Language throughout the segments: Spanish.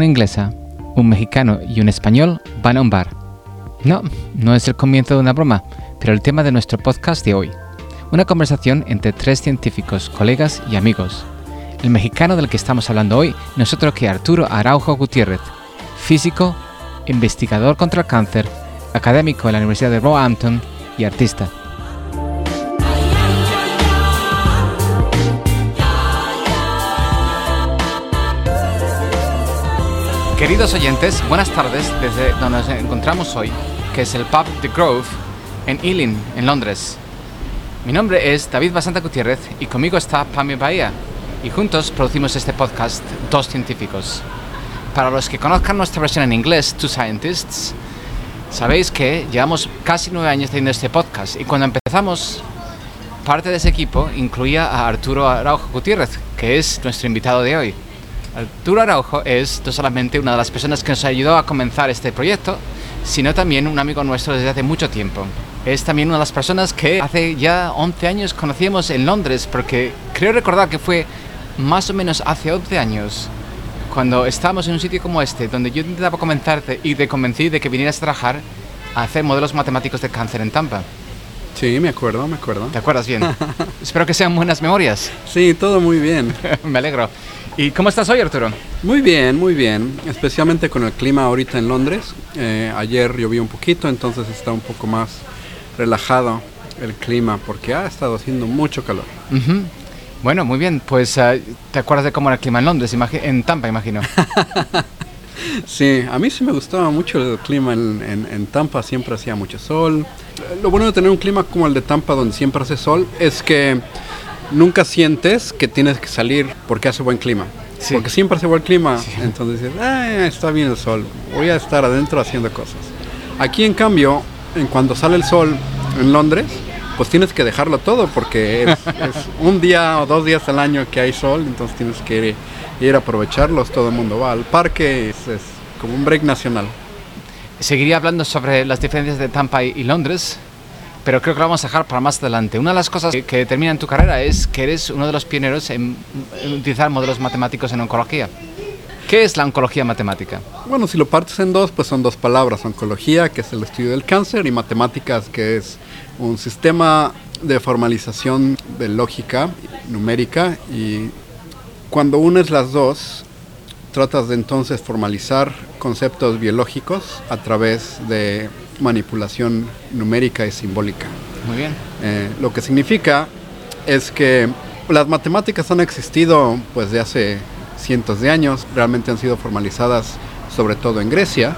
una inglesa, un mexicano y un español van a un bar. No, no es el comienzo de una broma, pero el tema de nuestro podcast de hoy. Una conversación entre tres científicos, colegas y amigos. El mexicano del que estamos hablando hoy no es otro que Arturo Araujo Gutiérrez, físico, investigador contra el cáncer, académico en la Universidad de Roehampton y artista. Queridos oyentes, buenas tardes desde donde nos encontramos hoy, que es el pub The Grove en Ealing, en Londres. Mi nombre es David Basanta Gutiérrez y conmigo está Pammy Bahía y juntos producimos este podcast Dos Científicos. Para los que conozcan nuestra versión en inglés, Two Scientists, sabéis que llevamos casi nueve años teniendo este podcast y cuando empezamos, parte de ese equipo incluía a Arturo Araujo Gutiérrez, que es nuestro invitado de hoy. Arturo Araujo es no solamente una de las personas que nos ayudó a comenzar este proyecto, sino también un amigo nuestro desde hace mucho tiempo. Es también una de las personas que hace ya 11 años conocíamos en Londres, porque creo recordar que fue más o menos hace 11 años, cuando estábamos en un sitio como este, donde yo intentaba convencerte y te convencí de que vinieras a trabajar a hacer modelos matemáticos de cáncer en Tampa. Sí, me acuerdo, me acuerdo. ¿Te acuerdas bien? Espero que sean buenas memorias. Sí, todo muy bien. me alegro. ¿Y cómo estás hoy, Arturo? Muy bien, muy bien. Especialmente con el clima ahorita en Londres. Eh, ayer llovió un poquito, entonces está un poco más relajado el clima porque ha estado haciendo mucho calor. Bueno, muy bien. Pues, uh, ¿te acuerdas de cómo era el clima en Londres? En Tampa, imagino. sí, a mí sí me gustaba mucho el clima en, en, en, Tampa. Siempre hacía mucho sol. Lo bueno de tener un clima como el de Tampa, donde siempre hace sol, es que nunca sientes que tienes que salir porque hace buen clima. Sí. Porque siempre hace buen clima. Sí. Entonces dices, ah, está bien el sol. Voy a estar adentro haciendo cosas. Aquí, en cambio, en cuando sale el sol en Londres, pues tienes que dejarlo todo porque es, es, un día o dos días al año que hay sol, entonces tienes que ir, ir a aprovecharlos, todo el mundo va al parque, es, es, como un break nacional. Seguiría hablando sobre las diferencias de Tampa y, y, Londres, pero creo que lo vamos a dejar para más adelante. Una de las cosas que, que determina en tu carrera es que eres uno de los pioneros en, en utilizar modelos matemáticos en oncología. ¿Qué es la oncología matemática? Bueno, si lo partes en dos, pues son dos palabras. Oncología, que es el estudio del cáncer, y matemáticas, que es un sistema de formalización de lógica numérica. Y cuando unes las dos, tratas de entonces formalizar conceptos biológicos a través de manipulación numérica y simbólica. Muy bien. Eh, lo que significa es que las matemáticas han existido pues de hace cientos de años, realmente han sido formalizadas sobre todo en Grecia,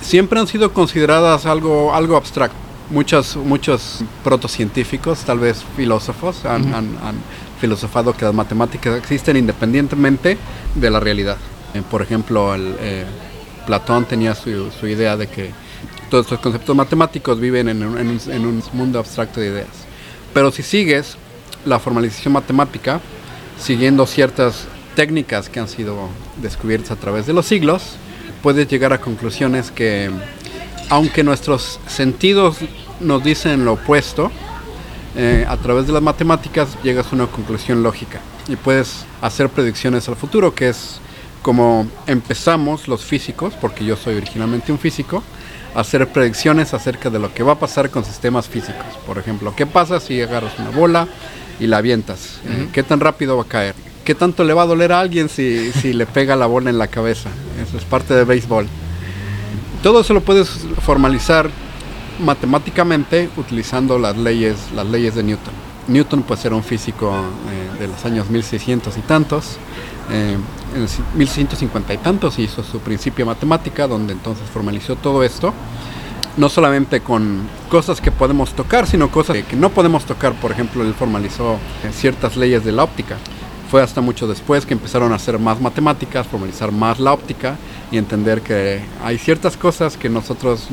siempre han sido consideradas algo, algo abstracto. Muchos, muchos protocientíficos, tal vez filósofos, han, uh -huh. han, han filosofado que las matemáticas existen independientemente de la realidad. Eh, por ejemplo, el, eh, Platón tenía su, su, idea de que todos estos conceptos matemáticos viven en, un, mundo abstracto de ideas. Pero si sigues la formalización matemática, siguiendo ciertas técnicas que han sido descubiertas a través de los siglos, puedes llegar a conclusiones que, aunque nuestros sentidos nos dicen lo opuesto, eh, a través de las matemáticas llegas a una conclusión lógica y puedes hacer predicciones al futuro, que es como empezamos los físicos, porque yo soy originalmente un físico, hacer predicciones acerca de lo que va a pasar con sistemas físicos. Por ejemplo, ¿qué pasa si agarras una bola y la avientas? Uh -huh. ¿Qué tan rápido va a caer? ¿Qué tanto le va a doler a alguien si, si le pega la bola en la cabeza? Eso es parte de béisbol. Todo eso lo puedes formalizar matemáticamente utilizando las leyes, las leyes de Newton. Newton pues era un físico eh, de los años 1600 y tantos. Eh, en 1650 y tantos hizo su principio matemática, donde entonces formalizó todo esto. No solamente con cosas que podemos tocar, sino cosas que no podemos tocar. Por ejemplo, él formalizó ciertas leyes de la óptica. Fue hasta mucho después que empezaron a hacer más matemáticas, formalizar más la óptica y entender que hay ciertas cosas que nosotros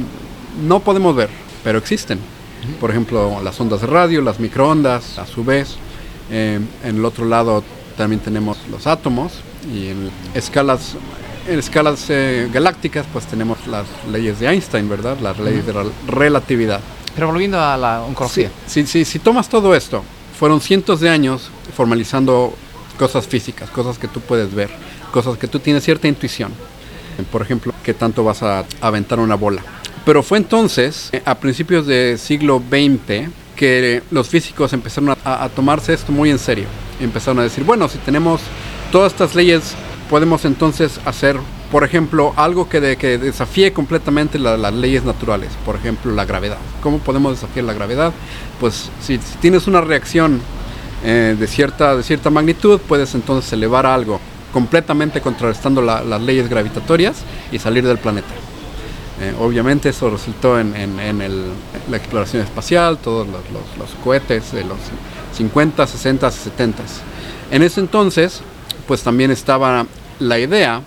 no podemos ver, pero existen. Por ejemplo, las ondas de radio, las microondas, a su vez. Eh, en el otro lado también tenemos los átomos y en escalas, en escalas eh, galácticas pues tenemos las leyes de Einstein, ¿verdad? Las leyes de la relatividad. Pero volviendo a la oncología. Sí, sí, sí, si tomas todo esto, fueron cientos de años formalizando cosas físicas, cosas que tú puedes ver, cosas que tú tienes cierta intuición. Por ejemplo, qué tanto vas a aventar una bola. Pero fue entonces, a principios del siglo XX, que los físicos empezaron a, tomarse esto muy en serio. Empezaron a decir, bueno, si tenemos todas estas leyes, podemos entonces hacer, por ejemplo, algo que, desafíe completamente las leyes naturales. Por ejemplo, la gravedad. ¿Cómo podemos desafiar la gravedad? Pues si, tienes una reacción eh, de, cierta, de cierta magnitud, puedes entonces elevar algo completamente contrarrestando las leyes gravitatorias y salir del planeta. Eh, obviamente eso resultó en, la exploración espacial, todos los, cohetes de los 50, 60, 70. En ese entonces, pues también estaba la idea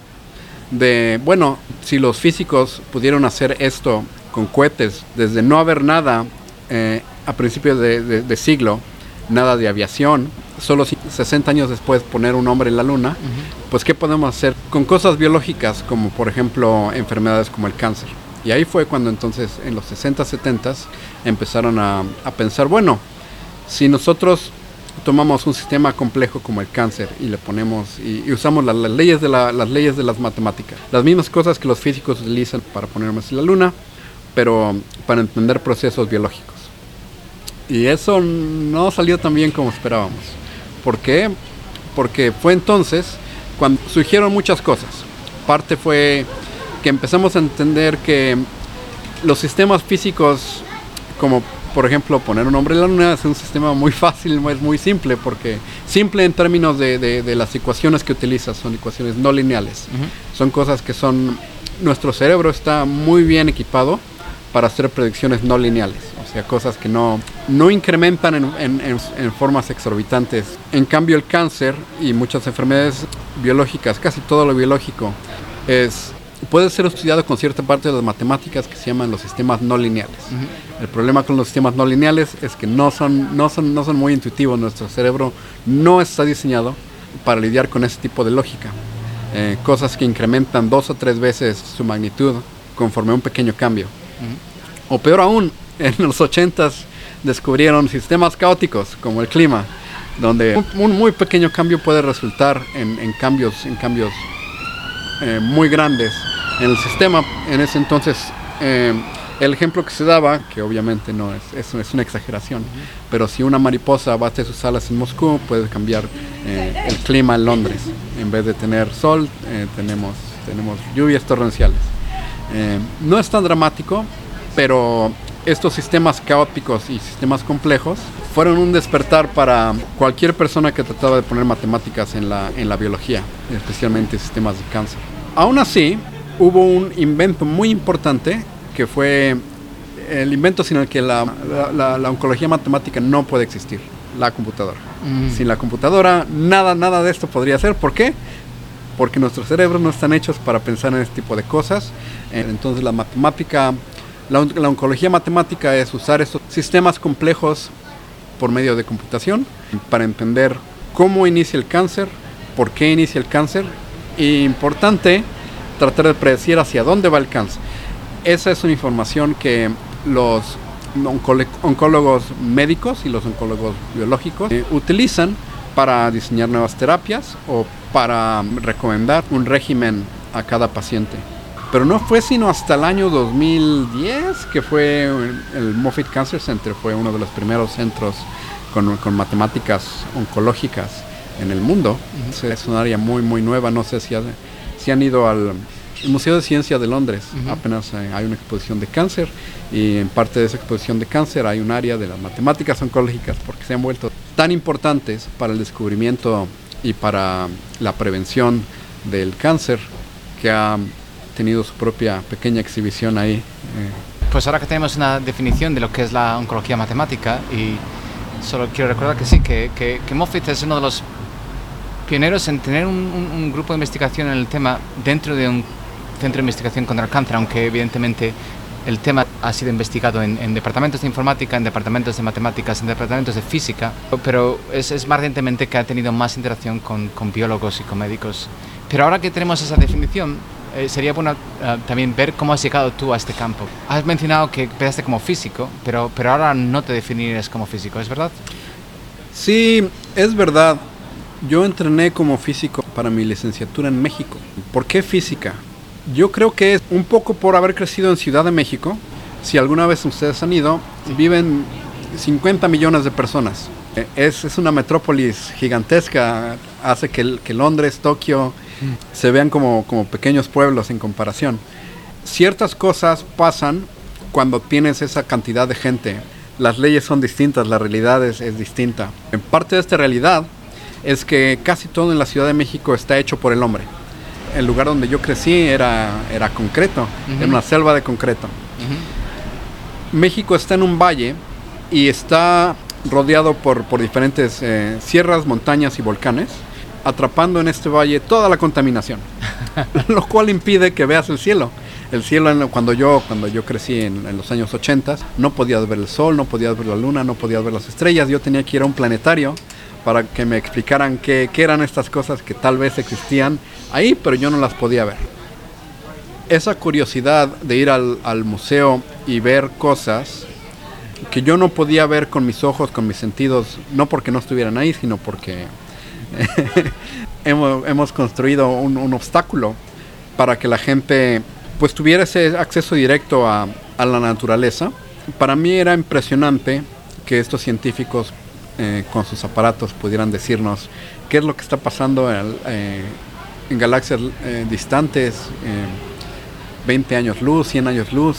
de, bueno, si los físicos pudieron hacer esto con cohetes, desde no haber nada eh, a principios de, siglo, nada de aviación, solo 60 años después poner un hombre en la luna, pues ¿qué podemos hacer con cosas biológicas como por ejemplo enfermedades como el cáncer? Y ahí fue cuando entonces en los 60, 70 empezaron a, pensar, bueno, si nosotros tomamos un sistema complejo como el cáncer y le ponemos y, usamos las, leyes de las leyes de las matemáticas, las mismas cosas que los físicos utilizan para ponernos en la luna, pero para entender procesos biológicos. Y eso no salió tan bien como esperábamos. ¿Por qué? Porque fue entonces cuando surgieron muchas cosas. Parte fue que empezamos a entender que los sistemas físicos, como por ejemplo poner un hombre en la luna, es un sistema muy fácil, es muy simple, porque simple en términos de, las ecuaciones que utilizas, son ecuaciones no lineales. Son cosas que son, nuestro cerebro está muy bien equipado para hacer predicciones no lineales, sea, cosas que no, no incrementan en, en, formas exorbitantes. En cambio, el cáncer y muchas enfermedades biológicas, casi todo lo biológico, es puede ser estudiado con cierta parte de las matemáticas que se llaman los sistemas no lineales. El problema con los sistemas no lineales es que no son, no, son, no son muy intuitivos. Nuestro cerebro no está diseñado para lidiar con ese tipo de lógica. Eh, cosas que incrementan dos o tres veces su magnitud conforme a un pequeño cambio. O peor aún, en los 80 descubrieron sistemas caóticos como el clima, donde un, muy pequeño cambio puede resultar en, en cambios, en cambios eh, muy grandes en el sistema. En ese entonces, eh, el ejemplo que se daba, que obviamente no es, es, es una exageración, pero si una mariposa bate sus alas en Moscú, puede cambiar eh, el clima en Londres. En vez de tener sol, tenemos, tenemos lluvias torrenciales. no es tan dramático, pero estos sistemas caóticos y sistemas complejos fueron un despertar para cualquier persona que trataba de poner matemáticas en la, en la biología, especialmente sistemas de cáncer. Aún así, hubo un invento muy importante que fue el invento sin el que la, la, oncología matemática no puede existir, la computadora. Mm. Sin la computadora, nada, nada de esto podría ser. ¿Por qué? Porque nuestros cerebros no están hechos para pensar en este tipo de cosas. Entonces la matemática, la, oncología matemática es usar estos sistemas complejos por medio de computación para entender cómo inicia el cáncer, por qué inicia el cáncer. Y importante, tratar de predecir hacia dónde va el cáncer. Esa es una información que los oncólogos médicos y los oncólogos biológicos eh, utilizan para diseñar nuevas terapias o para recomendar un régimen a cada paciente. Pero no fue sino hasta el año 2010 que fue el Moffitt Cancer Center, fue uno de los primeros centros con, matemáticas oncológicas en el mundo. Es un área muy, muy nueva, no sé si, si han ido al Museo de Ciencia de Londres, apenas eh, hay una exposición de cáncer y en parte de esa exposición de cáncer hay un área de las matemáticas oncológicas porque se han vuelto tan importantes para el descubrimiento y para la prevención del cáncer que ha tenido su propia pequeña exhibición ahí. Eh. Pues ahora que tenemos una definición de lo que es la oncología matemática, y solo quiero recordar que sí, que, que, Moffitt es uno de los pioneros en tener un, grupo de investigación en el tema dentro de un centro de investigación contra el cáncer, aunque evidentemente el tema ha sido investigado en, departamentos de informática, en departamentos de matemáticas, en departamentos de física, pero es, es más recientemente que ha tenido más interacción con, con biólogos y con médicos. Pero ahora que tenemos esa definición, eh, sería bueno eh, también ver cómo has llegado tú a este campo. Has mencionado que empezaste como físico, pero, pero ahora no te definirías como físico, ¿es verdad? Sí, es verdad. Yo entrené como físico para mi licenciatura en México. ¿Por qué física? Yo creo que es un poco por haber crecido en Ciudad de México. Si alguna vez ustedes han ido, viven 50 millones de personas. Eh, Es, es una metrópolis gigantesca, hace que, que Londres, Tokio se vean como, como pequeños pueblos en comparación. Ciertas cosas pasan cuando tienes esa cantidad de gente. Las leyes son distintas, la realidad es, es distinta. En parte de esta realidad es que casi todo en la Ciudad de México está hecho por el hombre. El lugar donde yo crecí era, era concreto, era una selva de concreto. México está en un valle y está rodeado por, por diferentes eh, sierras, montañas y volcanes, atrapando en este valle toda la contaminación, lo cual impide que veas el cielo. El cielo, cuando yo, cuando yo crecí en, los años 80, no podías ver el sol, no podías ver la luna, no podías ver las estrellas. Yo tenía que ir a un planetario para que me explicaran qué, qué eran estas cosas que tal vez existían ahí, pero yo no las podía ver esa curiosidad de ir al, al museo y ver cosas que yo no podía ver con mis ojos, con mis sentidos, no porque no estuvieran ahí, sino porque hemos, hemos construido un, un obstáculo para que la gente pues tuviera ese acceso directo a, a la naturaleza. Para mí era impresionante que estos científicos eh, con sus aparatos pudieran decirnos qué es lo que está pasando en, eh, en galaxias eh, distantes. eh, 20 años luz, 100 años luz.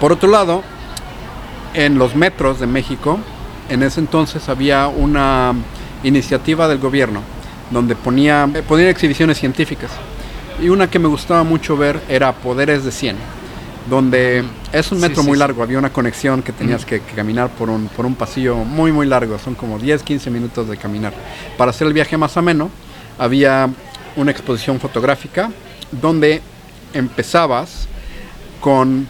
Por otro lado, en los metros de México, en ese entonces había una iniciativa del gobierno donde ponía, eh, ponía exhibiciones científicas. Y una que me gustaba mucho ver era Poderes de 100, donde es un metro sí, muy sí. largo, había una conexión que tenías que, que caminar por un, por un pasillo muy muy largo, son como 10, 15 minutos de caminar. Para hacer el viaje más ameno, había una exposición fotográfica donde empezabas con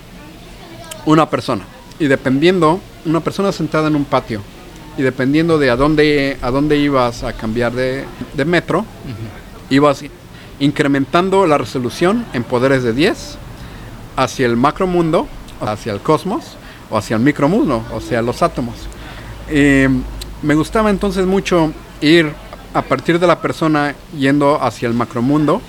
una persona y dependiendo una persona sentada en un patio y dependiendo de a dónde a dónde ibas a cambiar de, de metro ibas incrementando la resolución en poderes de 10 hacia el macromundo hacia el cosmos o hacia el micromundo o sea los átomos. Eh, me gustaba entonces mucho ir a partir de la persona yendo hacia el macromundo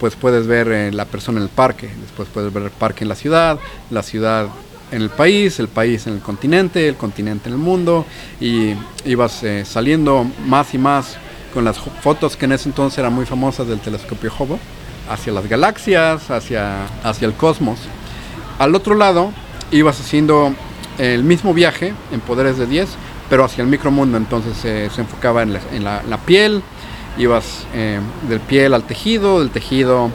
pues puedes ver eh, la persona en el parque, después puedes ver el parque en la ciudad, la ciudad en el país, el país en el continente, el continente en el mundo, y ibas eh, saliendo más y más con las fotos que en ese entonces eran muy famosas del telescopio Hubble, hacia las galaxias, hacia, hacia el cosmos. Al otro lado ibas haciendo el mismo viaje en poderes de 10, pero hacia el micromundo, entonces eh, se enfocaba en la piel, ibas eh, del piel al tejido, del tejido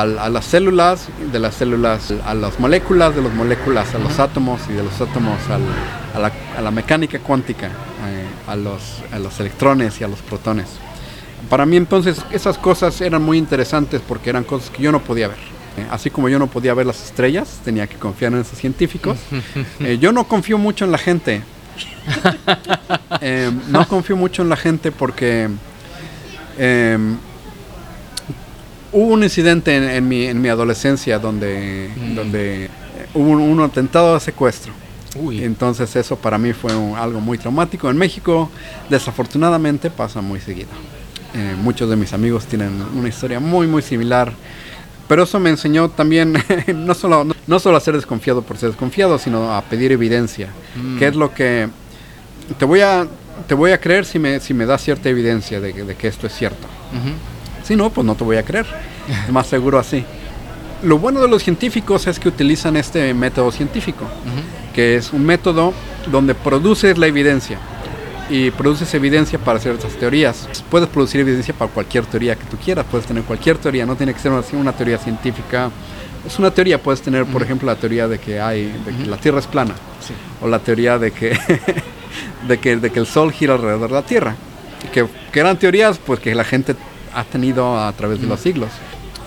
a las células, de las células a las moléculas, de las moléculas a los átomos y de los átomos al- a, la, a la mecánica cuántica, eh, a, los, a los electrones y a los protones. Para mí entonces esas cosas eran muy interesantes porque eran cosas que yo no podía ver. Eh, así como yo no podía ver las estrellas, tenía que confiar en esos científicos. Eh, yo no confío mucho en la gente. Eh, no confío mucho en la gente porque hubo un incidente en, en mi, en mi adolescencia donde, Mm. donde eh, hubo un, un atentado de secuestro. Uy. Entonces eso para mí fue un- algo muy traumático. En México desafortunadamente pasa muy seguido. Eh, muchos de mis amigos tienen una historia muy muy similar. Pero eso me enseñó también no solo, no, no solo a ser desconfiado por ser desconfiado, sino a pedir evidencia. Mm. Que es lo que te voy a, te voy a creer si me, si me das cierta evidencia de, que- de que esto es cierto. Ujú. Si no, pues no te voy a creer. Es más seguro así. Lo bueno de los científicos es que utilizan este método científico, que es un método donde produces la evidencia y produces evidencia para ciertas teorías. Puedes producir evidencia para cualquier teoría que tú quieras, puedes tener cualquier teoría, no tiene que ser una, una teoría científica. Es una teoría, puedes tener, por ejemplo, la teoría de que hay, de que la Tierra es plana, Sí. o la teoría de que, de que, de que el Sol gira alrededor de la Tierra. Que, que eran teorías pues que la gente ha tenido a través de los siglos.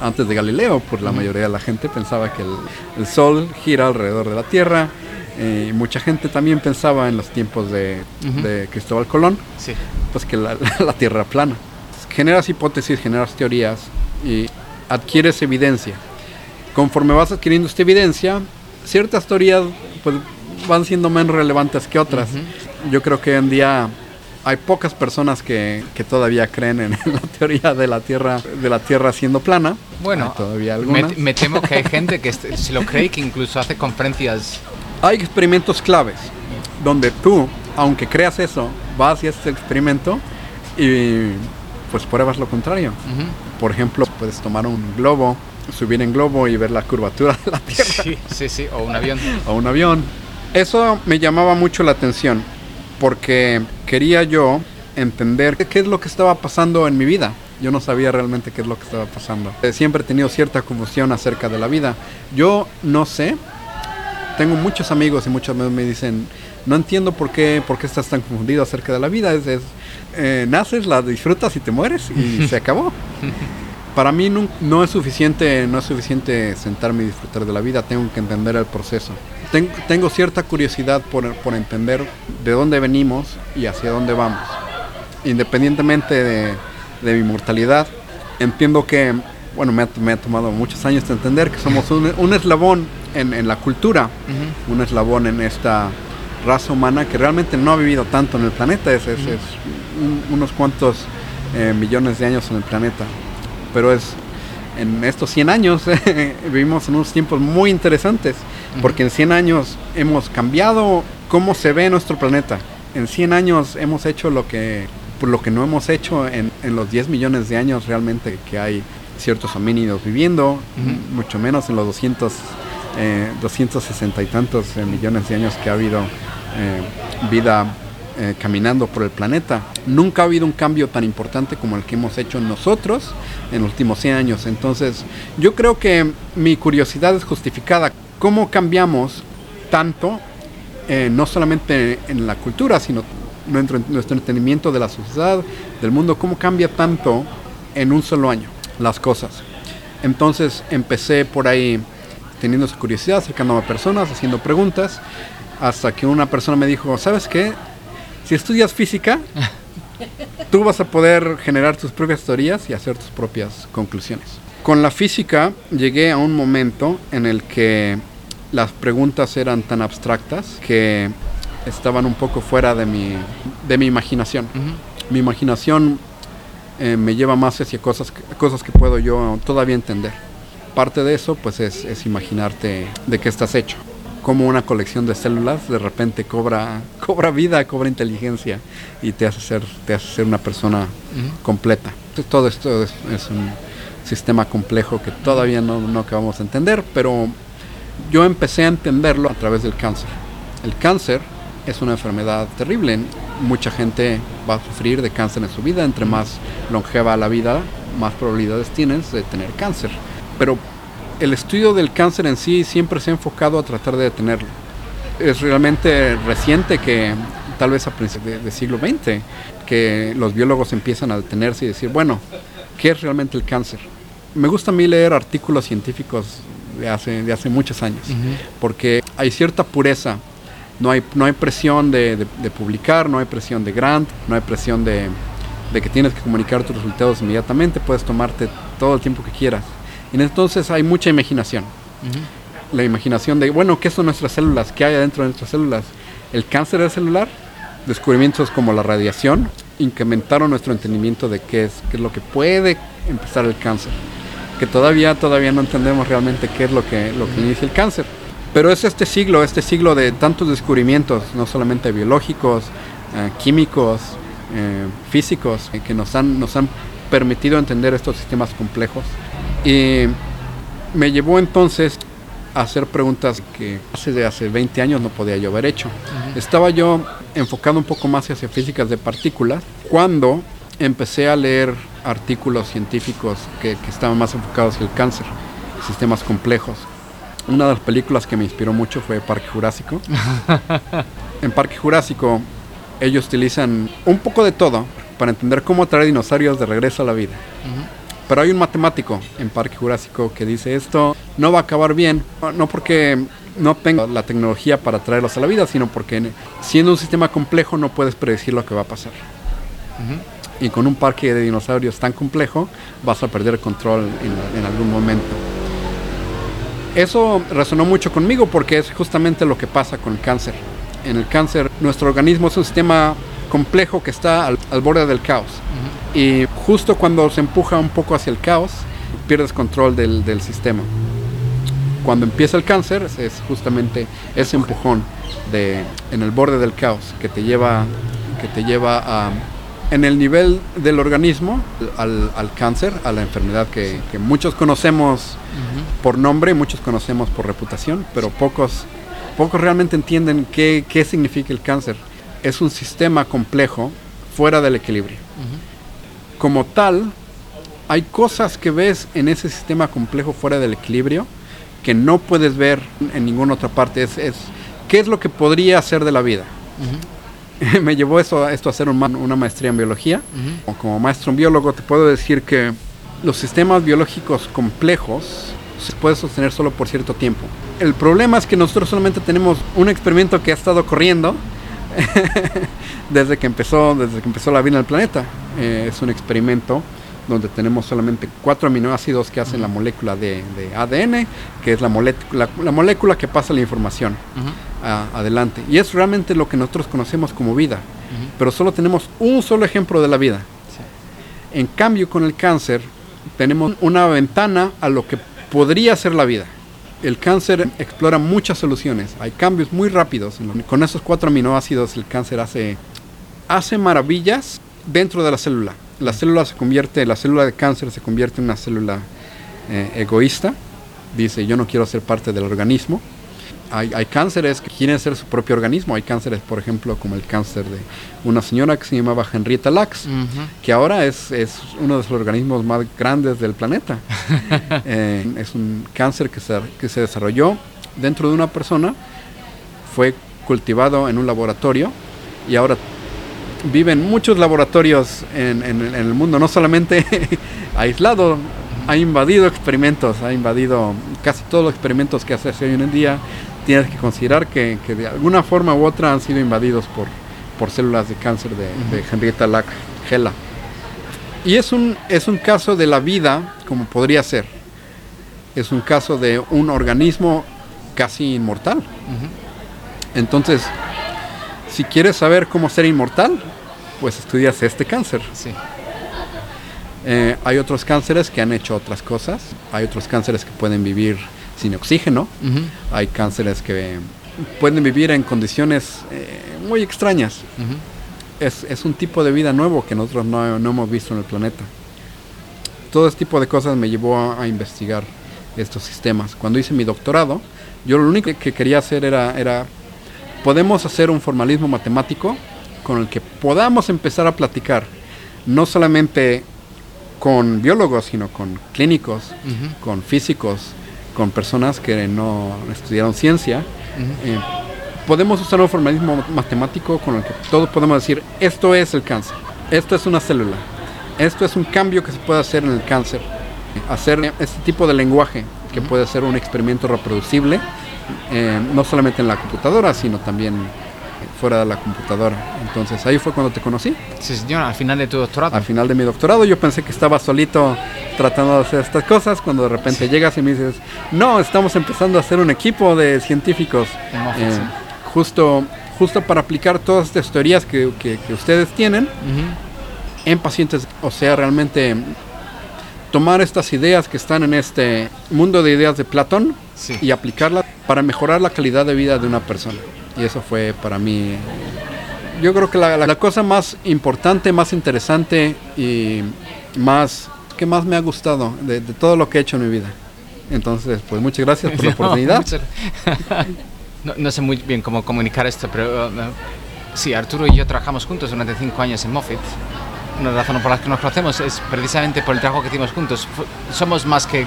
Antes de Galileo, pues la mayoría de la gente pensaba que el, el Sol gira alrededor de la Tierra. eh, y mucha gente también pensaba en los tiempos de, Ujú. de Cristóbal Colón, Sí. pues que la, la Tierra era plana. Generas hipótesis, generas teorías y adquieres evidencia. Conforme vas adquiriendo esta evidencia, ciertas teorías pues, van siendo menos relevantes que otras. Ujú. Yo creo que hoy en día hay pocas personas que, que todavía creen en la teoría de la Tierra, de la Tierra siendo plana. Bueno, Hay todavía me, me temo que hay gente que est- se lo cree que incluso hace conferencias. Hay experimentos claves donde tú, aunque creas eso, vas y haces el experimento y pues pruebas lo contrario. Ujú. Por ejemplo, puedes tomar un globo, subir en globo y ver la curvatura de la Tierra Sí, sí, sí, o un avión. o un avión. Eso me llamaba mucho la atención porque quería yo entender qué es lo que estaba pasando en mi vida. Yo no sabía realmente qué es lo que estaba pasando. Eh, Siempre he tenido cierta confusión acerca de la vida. Yo no sé. Tengo muchos amigos y muchos amigos me dicen, no entiendo por qué, por qué estás tan confundido acerca de la vida. Es, es, eh, naces, la disfrutas y te mueres y se acabó. Para mí no, no es suficiente, no es suficiente sentarme y disfrutar de la vida. Tengo que entender el proceso. Ten- tengo cierta curiosidad por, por entender de dónde venimos y hacia dónde vamos. Independientemente de, de mi mortalidad, entiendo que, bueno, me ha, me ha tomado muchos años de entender que somos un, un eslabón en, en la cultura, un eslabón en esta raza humana que realmente no ha vivido tanto en el planeta, es, es- es un- unos cuantos eh, millones de años en el planeta, pero es en estos 100 años vivimos en unos tiempos muy interesantes, porque en 100 años hemos cambiado cómo se ve nuestro planeta. En 100 años hemos hecho lo que, por lo que no hemos hecho en, en los 10 millones de años realmente que hay ciertos homínidos viviendo, mucho menos en los 200, eh, 260 y tantos millones de años que ha habido eh, vida eh, caminando por el planeta. Nunca ha habido un cambio tan importante como el que hemos hecho nosotros en los últimos 100 años. Entonces, yo creo que mi curiosidad es justificada. ¿Cómo cambiamos tanto, eh, no solamente en la cultura, sino nuestro, nuestro entendimiento de la sociedad, del mundo, cómo cambia tanto en un solo año las cosas? Entonces empecé por ahí teniendo esa curiosidad, acercándome a personas, haciendo preguntas, hasta que una persona me dijo, ¿sabes qué? Si estudias física, tú vas a poder generar tus propias teorías y hacer tus propias conclusiones. Con la física llegué a un momento en el que las preguntas eran tan abstractas que estaban un poco fuera de mi, de mi imaginación. Mi imaginación eh, me lleva más hacia cosas, que- cosas que puedo yo todavía entender. Parte de eso pues es, es imaginarte de qué estás hecho. Como una colección de células de repente cobra, cobra vida, cobra inteligencia y te hace ser, te hace ser una persona completa. Entonces, todo esto es, es un sistema complejo que todavía no, no acabamos de entender, pero yo empecé a entenderlo a través del cáncer. El cáncer es una enfermedad terrible. Mucha gente va a sufrir de cáncer en su vida. Entre más longeva la vida, más probabilidades tienes de tener cáncer. Pero el estudio del cáncer en sí siempre se ha enfocado a tratar de detenerlo. Es realmente reciente que, tal vez a principios de- del siglo XX, que los biólogos empiezan a detenerse y decir, bueno, ¿qué es realmente el cáncer? Me gusta a mí leer artículos científicos de hace, de hace muchos años, porque hay cierta pureza, no hay, no hay presión de, de- de publicar, no hay presión de grant, no hay presión de, de que tienes que comunicar tus resultados inmediatamente, puedes tomarte todo el tiempo que quieras. Entonces hay mucha imaginación la imaginación de, bueno, ¿qué son nuestras células? ¿Qué hay adentro de nuestras células? El cáncer es celular, descubrimientos como la radiación incrementaron nuestro entendimiento de qué es, qué es lo que puede empezar el cáncer. Que todavía, todavía no entendemos realmente qué es lo que, lo que inicia el cáncer. Pero es este siglo, este siglo de tantos descubrimientos, no solamente biológicos, eh, químicos, eh, físicos, eh, que nos han, nos han permitido entender estos sistemas complejos. Y me llevó entonces a hacer preguntas que hace de hace 20 años no podía yo haber hecho. Estaba yo enfocado un poco más hacia físicas de partículas cuando empecé a leer artículos científicos que, que estaban más enfocados hacia el cáncer, sistemas complejos. Una de las películas que me inspiró mucho fue Parque Jurásico. en Parque Jurásico ellos utilizan un poco de todo para entender cómo traer dinosaurios de regreso a la vida. Pero hay un matemático en Parque Jurásico que dice esto no va a acabar bien, no- porque no tenga la tecnología para traerlos a la vida, sino porque en- siendo un sistema complejo no puedes predecir lo que va a pasar. Y con un parque de dinosaurios tan complejo vas a perder el control en, en algún momento. Eso resonó mucho conmigo porque es justamente lo que pasa con el cáncer. En el cáncer nuestro organismo es un sistema complejo que está al, al borde del caos. Y justo cuando se empuja un poco hacia el caos, pierdes control del, del sistema. Cuando empieza el cáncer es justamente ese empujón de, en el borde del caos que te lleva, que te lleva a, en el nivel del organismo al, al cáncer, a la enfermedad que, que muchos conocemos por nombre, muchos conocemos por reputación, pero pocos, pocos realmente entienden qué, qué significa el cáncer. Es un sistema complejo fuera del equilibrio. Como tal, hay cosas que ves en ese sistema complejo fuera del equilibrio que no puedes ver en ninguna otra parte. Es, es qué es lo que podría ser de la vida. Me llevó eso, esto a hacer un una maestría en biología. Como maestro en biólogo te puedo decir que los sistemas biológicos complejos se pueden sostener solo por cierto tiempo. El problema es que nosotros solamente tenemos un experimento que ha estado corriendo desde que empezó, desde que empezó la vida en el planeta. Eh, es un experimento donde tenemos solamente cuatro aminoácidos que hacen la molécula de, de ADN, que es la, molécula la molécula que pasa la información a- adelante. Y es realmente lo que nosotros conocemos como vida. Pero solo tenemos un solo ejemplo de la vida. En cambio, con el cáncer tenemos una ventana a lo que podría ser la vida. El cáncer explora muchas soluciones. Hay cambios muy rápidos. Con esos cuatro aminoácidos el cáncer hace, hace maravillas dentro de la célula. La célula se convierte, la célula de cáncer se convierte en una célula eh, egoísta. Dice, yo no quiero ser parte del organismo. Hay, hay cánceres que quieren ser su propio organismo. Hay cánceres, por ejemplo, como el cáncer de una señora que se llamaba Henrietta Lacks, que ahora es, es uno de los organismos más grandes del planeta. Eh, es un cáncer que se, que se desarrolló dentro de una persona, fue cultivado en un laboratorio y ahora vive en muchos laboratorios en, en- en el mundo, no solamente aislado, ha invadido experimentos, ha invadido casi todos los experimentos que hace hoy en día. Tienes que considerar que, que de alguna forma u otra han sido invadidos por, por células de cáncer de, de Henrietta Lack Gela. Y es un, es un caso de la vida como podría ser. Es un caso de un organismo casi inmortal. Entonces, si quieres saber cómo ser inmortal, pues estudias este cáncer. Sí. Eh, hay otros cánceres que han hecho otras cosas. Hay otros cánceres que pueden vivir sin oxígeno. Hay cánceres que pueden vivir en condiciones eh, muy extrañas. Es, es un tipo de vida nuevo que nosotros no, no hemos visto en el planeta. Todo este tipo de cosas me llevó a, a investigar estos sistemas. Cuando hice mi doctorado, yo lo único que quería hacer era, era, podemos hacer un formalismo matemático con el que podamos empezar a platicar, no solamente con biólogos, sino con clínicos, con físicos, con personas que no estudiaron ciencia. Eh, podemos usar un formalismo matemático con el que todos podemos decir, esto es el cáncer, esto es una célula, esto es un cambio que se puede hacer en el cáncer. Hacer este tipo de lenguaje que puede ser un experimento reproducible, eh, no solamente en la computadora, sino también fuera de la computadora. Entonces ahí fue cuando te conocí. Sí, señor, al final de tu doctorado. Al final de mi doctorado yo pensé que estaba solito tratando de hacer estas cosas, cuando de repente llegas y me dices, no, estamos empezando a hacer un equipo de científicos eh, justo, justo para aplicar todas estas teorías que, que- que ustedes tienen en pacientes, o sea, realmente tomar estas ideas que están en este mundo de ideas de Platón Sí. y aplicarlas para mejorar la calidad de vida de una persona. Y eso fue para mí, yo creo que la, la- la cosa más importante, más interesante y más que más me ha gustado de, de todo lo que he hecho en mi vida. Entonces, pues muchas gracias por la oportunidad. no, no sé muy bien cómo comunicar esto, pero uh, uh, sí, Arturo y yo trabajamos juntos durante cinco años en Moffitt. Una razón por la que nos conocemos es precisamente por el trabajo que hicimos juntos. Somos más que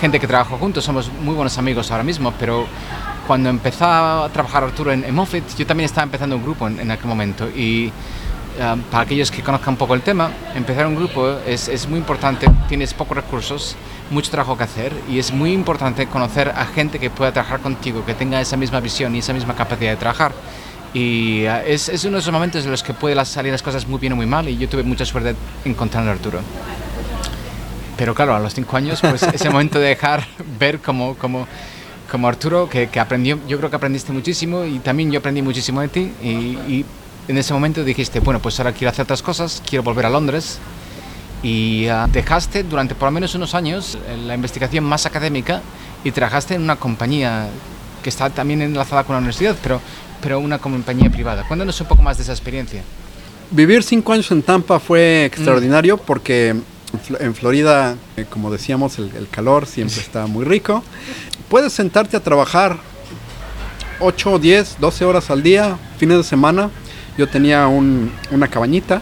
gente que trabajó juntos, somos muy buenos amigos ahora mismo, pero cuando empezó a trabajar Arturo en, en Moffitt, yo también estaba empezando un grupo en, en aquel momento y uh, para aquellos que conozcan un poco el tema, empezar un grupo es, es muy importante, tienes pocos recursos, mucho trabajo que hacer y es muy importante conocer a gente que pueda trabajar contigo, que tenga esa misma visión y esa misma capacidad de trabajar. Y uh, es, es uno de esos momentos en los que pueden salir las cosas muy bien o muy mal y yo tuve mucha suerte encontrando a Arturo. Pero claro, a los cinco años, pues ese momento de dejar ver como, como, como Arturo, que, que aprendió, yo creo que aprendiste muchísimo y también yo aprendí muchísimo de ti y, y en ese momento dijiste, bueno, pues ahora quiero hacer otras cosas, quiero volver a Londres. Y ah, dejaste durante por lo menos unos años eh, la investigación más académica y trabajaste en una compañía que está también enlazada con la universidad, pero, pero una compañía privada. Cuéntanos un poco más de esa experiencia. Vivir cinco años en Tampa fue extraordinario porque en Florida, eh, como decíamos, el, el calor siempre está muy rico. Puedes sentarte a trabajar 8, 10, 12 horas al día, fines de semana. Yo tenía un- una cabañita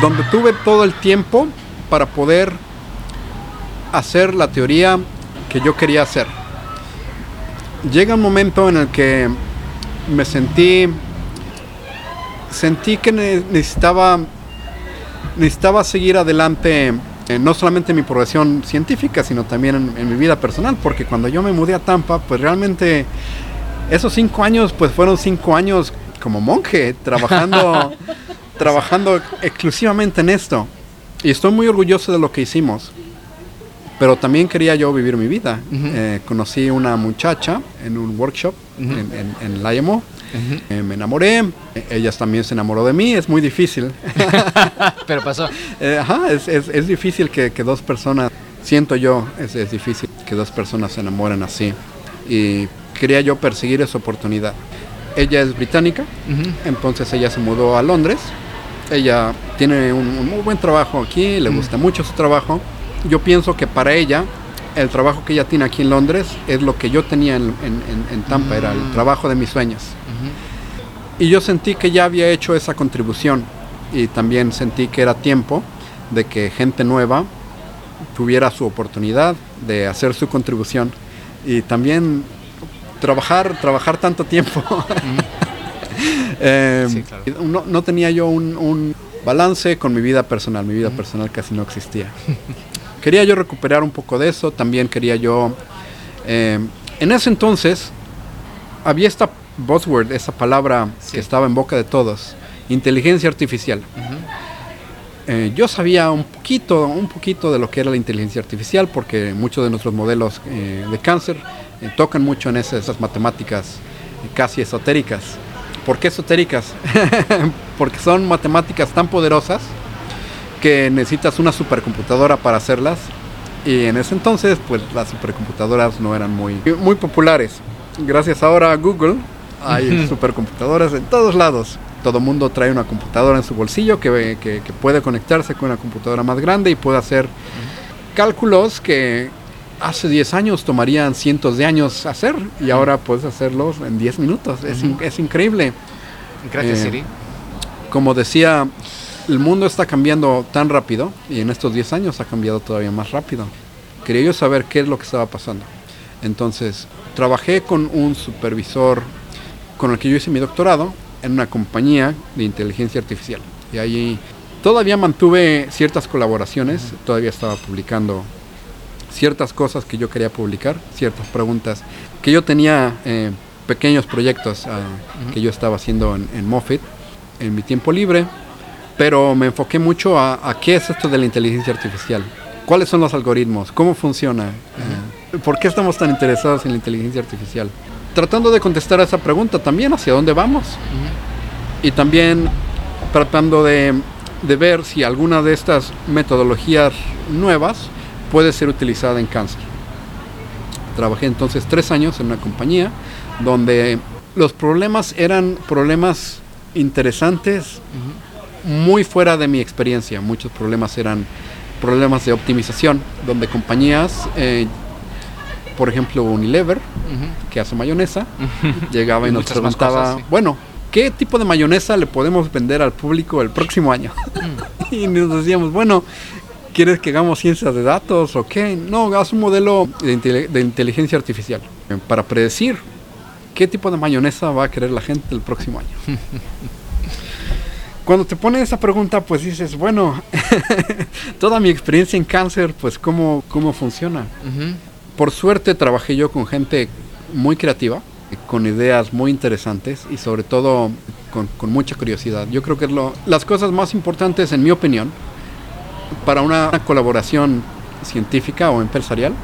donde tuve todo el tiempo para poder hacer la teoría que yo quería hacer. Llega un momento en el que me sentí sentí que ne- necesitaba necesitaba seguir adelante eh, no solamente en mi progresión científica, sino también en, en mi vida personal, porque cuando yo me mudé a Tampa, pues realmente esos cinco años, pues fueron cinco años como monje, trabajando, trabajando exclusivamente en esto. Y estoy muy orgulloso de lo que hicimos. Pero también quería yo vivir mi vida. Ujú. Eh, conocí una muchacha en un workshop Ujú. en, en, en la IMO. Eh, me enamoré, eh, ella también se enamoró de mí, es muy difícil. Pero pasó. Eh, ajá, es, es- es difícil que, que dos personas, siento yo, es, es difícil que dos personas se enamoren así. Y quería yo perseguir esa oportunidad. Ella es británica, entonces ella se mudó a Londres. Ella tiene un, un muy buen trabajo aquí, le gusta mucho su trabajo. Yo pienso que para ella, el trabajo que ella tiene aquí en Londres es lo que yo tenía en, en- en- Tampa, era el Mm. trabajo de mis sueños. Y yo sentí que ya había hecho esa contribución y también sentí que era tiempo de que gente nueva tuviera su oportunidad de hacer su contribución y también trabajar, trabajar tanto tiempo. Eh, Sí, claro. no, no tenía yo un, un balance con mi vida personal, mi vida personal casi no existía. quería yo recuperar un poco de eso, también quería yo... eh, en ese entonces había esta buzzword, esa palabra Sí. que estaba en boca de todos, inteligencia artificial. Eh, yo sabía un poquito, un poquito de lo que era la inteligencia artificial porque muchos de nuestros modelos eh, de cáncer eh, tocan mucho en ese- esas matemáticas casi esotéricas. ¿Por qué esotéricas? porque son matemáticas tan poderosas que necesitas una supercomputadora para hacerlas y en ese entonces pues las supercomputadoras no eran muy, muy populares. Gracias ahora a Google hay supercomputadoras en todos lados. Todo mundo trae una computadora en su bolsillo que, que- que puede conectarse con una computadora más grande y puede hacer cálculos que hace 10 años tomarían cientos de años hacer y ahora puedes hacerlos en 10 minutos. Es, es increíble. Gracias, Eh, Siri. Como decía, el mundo está cambiando tan rápido y en estos 10 años ha cambiado todavía más rápido. Quería yo saber qué es lo que estaba pasando. Entonces, trabajé con un supervisor con el que yo hice mi doctorado en una compañía de inteligencia artificial. Y ahí todavía mantuve ciertas colaboraciones, todavía estaba publicando ciertas cosas que yo quería publicar, ciertas preguntas que yo tenía eh, pequeños proyectos Ujú. que yo estaba haciendo en, en Moffitt en mi tiempo libre, pero me enfoqué mucho a, a qué es esto de la inteligencia artificial, cuáles son los algoritmos, cómo funciona, eh, por qué estamos tan interesados en la inteligencia artificial. Tratando de contestar a esa pregunta también, hacia dónde vamos Ujú. y también tratando de, de ver si alguna de estas metodologías nuevas puede ser utilizada en cáncer. Trabajé entonces tres años en una compañía donde los problemas eran problemas interesantes, Ujú. Muy fuera de mi experiencia. Muchos problemas eran problemas de optimización, donde compañías, eh, por ejemplo Unilever, Ujú. que hace mayonesa, llegaba y Y nos preguntaba, cosas, sí. bueno, ¿qué tipo de mayonesa le podemos vender al público el próximo año? Mm. y nos decíamos, bueno, ¿quieres que hagamos ciencias de datos o qué? No, haz un modelo de, de inteligencia artificial eh, para predecir qué tipo de mayonesa va a querer la gente el próximo año. Cuando te ponen esa pregunta, pues dices, bueno, toda mi experiencia en cáncer, pues cómo, cómo funciona. Ujú. Por suerte trabajé yo con gente muy creativa, con ideas muy interesantes y sobre todo con, con mucha curiosidad. Yo creo que es lo, las cosas más importantes, en mi opinión, para una, colaboración científica o empresarial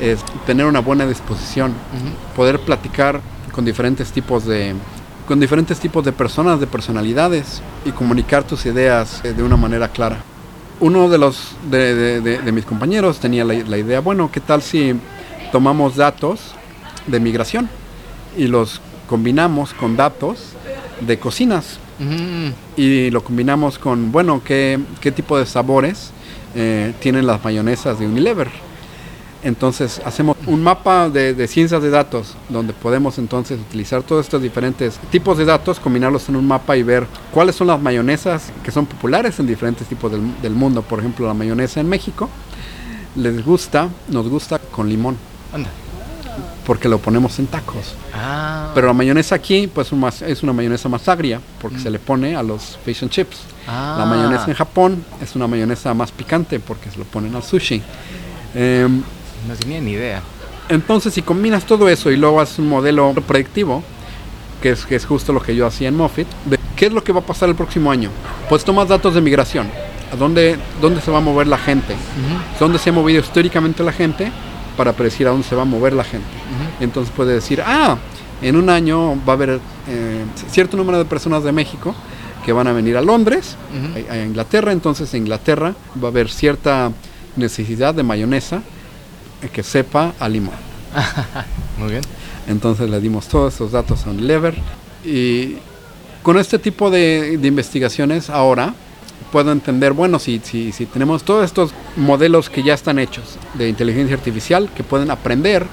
es tener una buena disposición, Ujú. poder platicar con diferentes tipos de, con diferentes tipos de personas, de personalidades y comunicar tus ideas eh, de una manera clara. Uno de los de, mis compañeros tenía la, idea, bueno, ¿qué tal si tomamos datos de migración y los combinamos con datos de cocinas? Y lo combinamos con, bueno, ¿qué, qué tipo de sabores eh, tienen las mayonesas de Unilever? Entonces hacemos un mapa de, ciencias de datos donde podemos entonces utilizar todos estos diferentes tipos de datos, combinarlos en un mapa y ver cuáles son las mayonesas que son populares en diferentes tipos del, mundo. Por ejemplo, la mayonesa en México les gusta, nos gusta con limón. Porque lo ponemos en tacos. Ah. Pero la mayonesa aquí pues es una mayonesa más agria porque se mm. le pone a los fish and chips. La ah. mayonesa en Japón es una mayonesa más picante porque se lo ponen al sushi. Em, no tenía ni idea. Entonces, si combinas todo eso y luego haces un modelo predictivo, que es, que es justo lo que yo hacía en Moffitt, de qué es lo que va a pasar el próximo año, pues tomas datos de migración, a dónde, dónde se va a mover la gente, dónde se ha movido históricamente la gente, para predecir a dónde se va a mover la gente. Entonces puede decir, ah, en un año va a haber eh, cierto número de personas de México que van a venir a Londres, a, Inglaterra, entonces en Inglaterra va a haber cierta necesidad de mayonesa que sepa a limón. Muy bien. Entonces le dimos todos esos datos a Unilever y con este tipo de, investigaciones ahora puedo entender, bueno, si, si, si, tenemos todos estos modelos que ya están hechos de inteligencia artificial que pueden aprender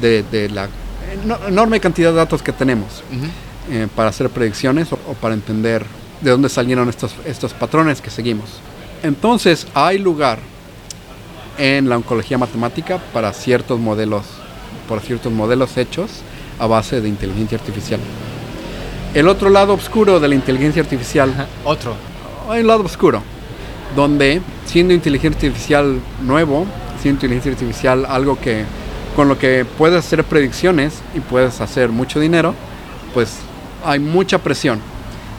de, la enorme cantidad de datos que tenemos eh, para hacer predicciones o, o, para entender de dónde salieron estos, estos patrones que seguimos. Entonces hay lugar en la oncología matemática para ciertos modelos, por ciertos modelos hechos a base de inteligencia artificial. El otro lado oscuro de la inteligencia artificial. Otro. Hay un lado oscuro, donde siendo inteligencia artificial nuevo, siendo inteligencia artificial algo que con lo que puedes hacer predicciones y puedes hacer mucho dinero, pues hay mucha presión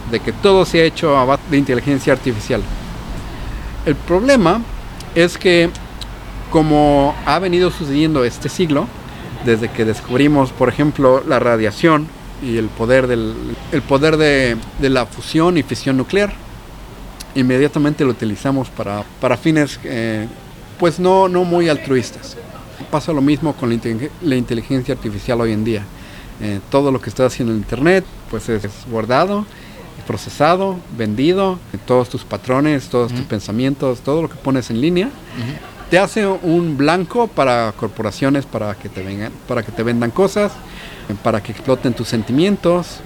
de que todo se ha hecho a base de inteligencia artificial. El problema es que como ha venido sucediendo este siglo, desde que descubrimos, por ejemplo, la radiación y el poder, del, el poder de, la fusión y fisión nuclear, inmediatamente lo utilizamos para, para fines eh, pues no, no muy altruistas. Pasa lo mismo con la, inteligencia artificial hoy en día. Eh, todo lo que está haciendo en Internet pues es guardado, procesado, vendido, todos tus patrones, todos tus pensamientos, todo lo que pones en línea te hace un blanco para corporaciones para que te vengan, para que te vendan cosas, para que exploten tus sentimientos,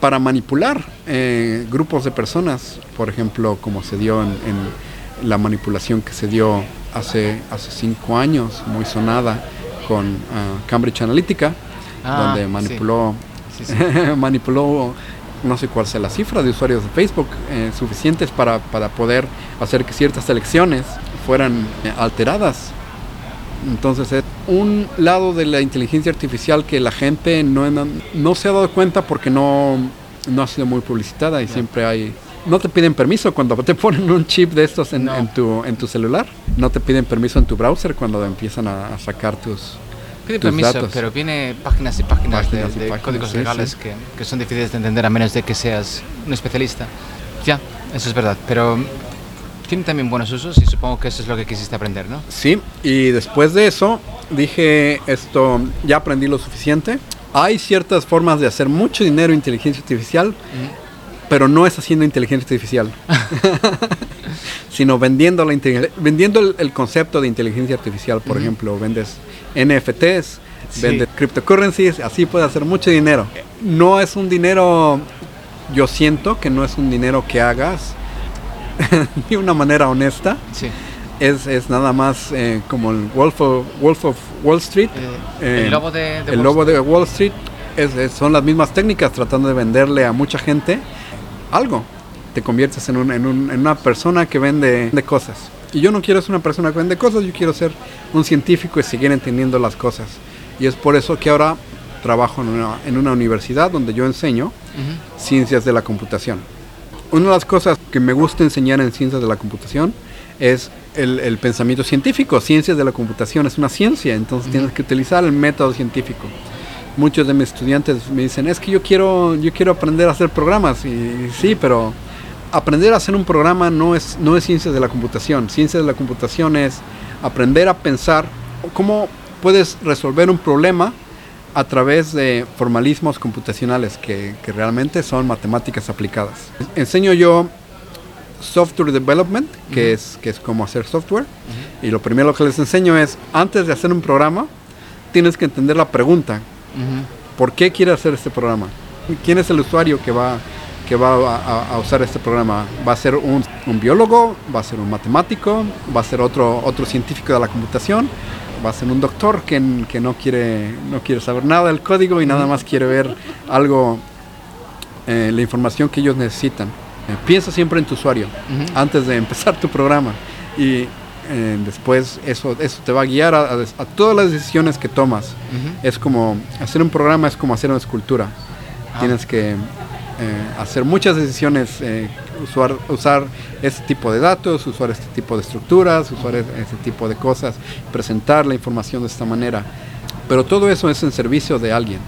para manipular eh, grupos de personas, por ejemplo, como se dio en, la manipulación que se dio hace hace cinco años, muy sonada con ah, Cambridge Analytica, ah, donde manipuló manipuló no sé cuál sea la cifra de usuarios de Facebook eh, suficientes para, para poder hacer que ciertas elecciones fueran eh, alteradas. Entonces es un lado de la inteligencia artificial que la gente no, no se ha dado cuenta porque no, no ha sido muy publicitada y siempre hay... No te piden permiso cuando te ponen un chip de estos en, tu, en tu celular. No te piden permiso en tu browser cuando empiezan a, sacar tus, Pide permiso, pero viene páginas y páginas, de, códigos legales Que, que, son difíciles de entender a menos de que seas un especialista. Ya, eso es verdad, pero tiene también buenos usos y supongo que eso es lo que quisiste aprender, ¿no? Sí, y después de eso dije esto, ya aprendí lo suficiente. Hay ciertas formas de hacer mucho dinero en inteligencia artificial, pero no es haciendo inteligencia artificial, sino vendiendo, la vendiendo el, concepto de inteligencia artificial. Por ejemplo, vendes NFTs, vendes cryptocurrencies, así puedes hacer mucho dinero. No es un dinero, yo siento que no es un dinero que hagas de una manera honesta. Es, es, nada más eh, como el Wolf of, Wolf of Wall Street. Eh, el eh, lobo de, el Wall lobo de Wall Street. Es, son las mismas técnicas tratando de venderle a mucha gente algo. Te conviertes en, un, en, un, en una persona que vende, de cosas. Y yo no quiero ser una persona que vende cosas, yo quiero ser un científico y seguir entendiendo las cosas. Y es por eso que ahora trabajo en una, en una universidad donde yo enseño ciencias de la computación una de las cosas que me gusta enseñar en ciencias de la computación es el, pensamiento científico. Ciencias de la computación es una ciencia, entonces tienes que utilizar el método científico. muchos de mis estudiantes me dicen, es que yo quiero, yo quiero aprender a hacer programas. Y, sí, pero aprender a hacer un programa no es, no es ciencia de la computación. Ciencia de la computación es aprender a pensar cómo puedes resolver un problema a través de formalismos computacionales que, que realmente son matemáticas aplicadas. Enseño yo software development, que, es, que es como hacer software. Y lo primero que les enseño es, antes de hacer un programa, tienes que entender la pregunta. ¿Por qué quieres hacer este programa? ¿Quién es el usuario que va, que va a, usar este programa? ¿Va a ser un, un, biólogo? ¿Va a ser un matemático? ¿Va a ser otro, otro científico de la computación? ¿Va a ser un doctor que, que no, quiere, no quiere saber nada del código y nada más quiere ver algo, eh, la información que ellos necesitan? Eh, piensa siempre en tu usuario antes de empezar tu programa y eh, después eso, eso te va a guiar a, todas las decisiones que tomas. Es como hacer un programa, es como hacer una escultura. Ah. Tienes que hacer muchas decisiones, usar, usar este tipo de datos, usar este tipo de estructuras, usar este tipo de cosas, presentar la información de esta manera. Pero todo eso es en servicio de alguien.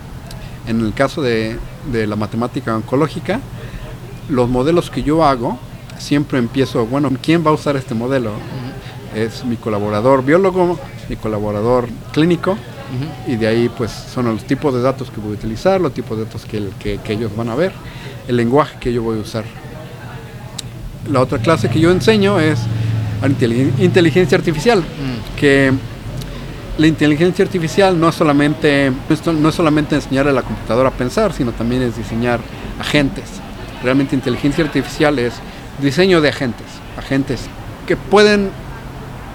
En el caso de, de la matemática oncológica, los modelos que yo hago, siempre empiezo, bueno, ¿quién va a usar este modelo? Es mi colaborador biólogo, mi colaborador clínico, y de ahí pues son los tipos de datos que voy a utilizar, los tipos de datos que, ellos van a ver, el lenguaje que yo voy a usar. La otra clase que yo enseño es inteligencia artificial, mm. que la inteligencia artificial no es solamente no es solamente enseñar a la computadora a pensar, sino también es diseñar agentes realmente inteligencia artificial es diseño de agentes, agentes que pueden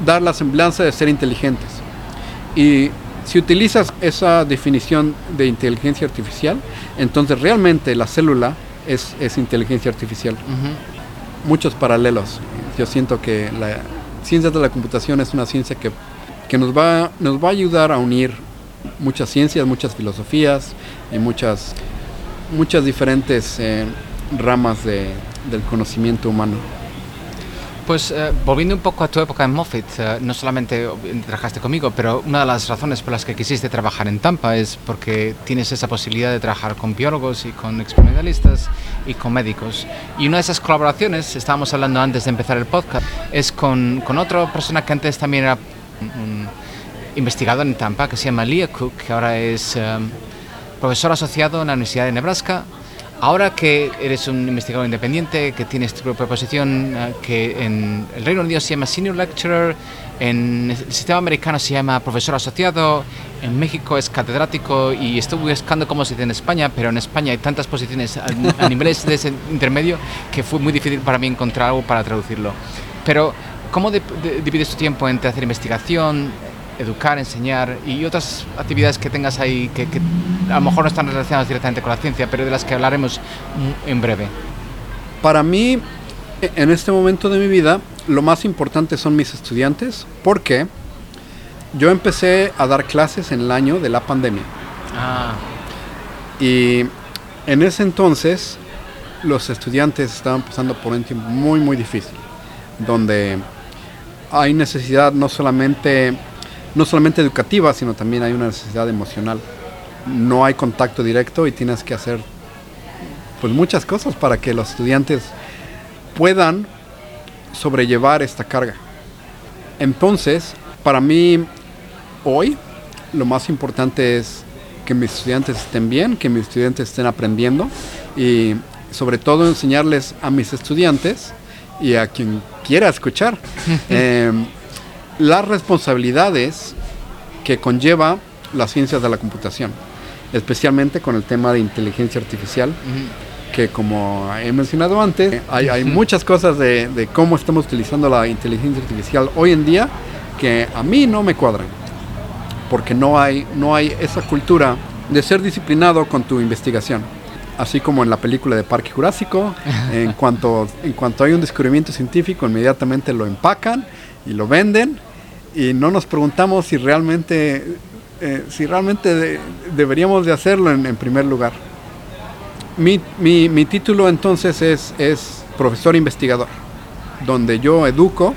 dar la semblanza de ser inteligentes. Y si utilizas esa definición de inteligencia artificial, entonces realmente la célula es, inteligencia artificial. Muchos paralelos. Yo siento que la ciencia de la computación es una ciencia que, nos, va, nos va a ayudar a unir muchas ciencias, muchas filosofías y muchas, muchas diferentes eh, ramas de, del conocimiento humano. Pues eh, volviendo un poco a tu época en Moffitt, eh, no solamente trabajaste conmigo, pero una de las razones por las que quisiste trabajar en Tampa es porque tienes esa posibilidad de trabajar con biólogos y con experimentalistas y con médicos. Y una de esas colaboraciones, estábamos hablando antes de empezar el podcast, es con, con otra persona que antes también era un investigador en Tampa, que se llama Leah Cook, que ahora es eh, profesor asociado en la Universidad de Nebraska Ahora que eres un investigador independiente, que tienes tu propia posición, eh, que en el Reino Unido se llama Senior Lecturer, en el sistema americano se llama profesor asociado, en México es catedrático y estoy buscando cómo se dice en España, pero en España hay tantas posiciones a, niveles de ese intermedio que fue muy difícil para mí encontrar algo para traducirlo. Pero, ¿cómo divides tu tiempo entre hacer investigación, educar, enseñar y otras actividades que tengas ahí que, a lo mejor no están relacionadas directamente con la ciencia, pero de las que hablaremos en breve? Para mí, en este momento de mi vida, lo más importante son mis estudiantes, porque yo empecé a dar clases en el año de la pandemia. Ah. Y en ese entonces, los estudiantes estaban pasando por un tiempo muy, muy difícil, donde hay necesidad no solamente no solamente educativa, sino también hay una necesidad emocional. No hay contacto directo y tienes que hacer pues muchas cosas para que los estudiantes puedan sobrellevar esta carga. Entonces, para mí hoy lo más importante es que mis estudiantes estén bien, que mis estudiantes estén aprendiendo y sobre todo enseñarles a mis estudiantes y a quien quiera escuchar eh, las responsabilidades que conlleva las ciencias de la computación, especialmente con el tema de inteligencia artificial, que como he mencionado antes, hay, muchas cosas de, cómo estamos utilizando la inteligencia artificial hoy en día que a mí no me cuadran, porque no hay, no hay esa cultura de ser disciplinado con tu investigación. Así como en la película de Parque Jurásico, en cuanto, en cuanto hay un descubrimiento científico, inmediatamente lo empacan y lo venden y no nos preguntamos si realmente, eh, si realmente deberíamos de hacerlo en, primer lugar. Mi, mi, mi, título entonces es, es profesor investigador, donde yo educo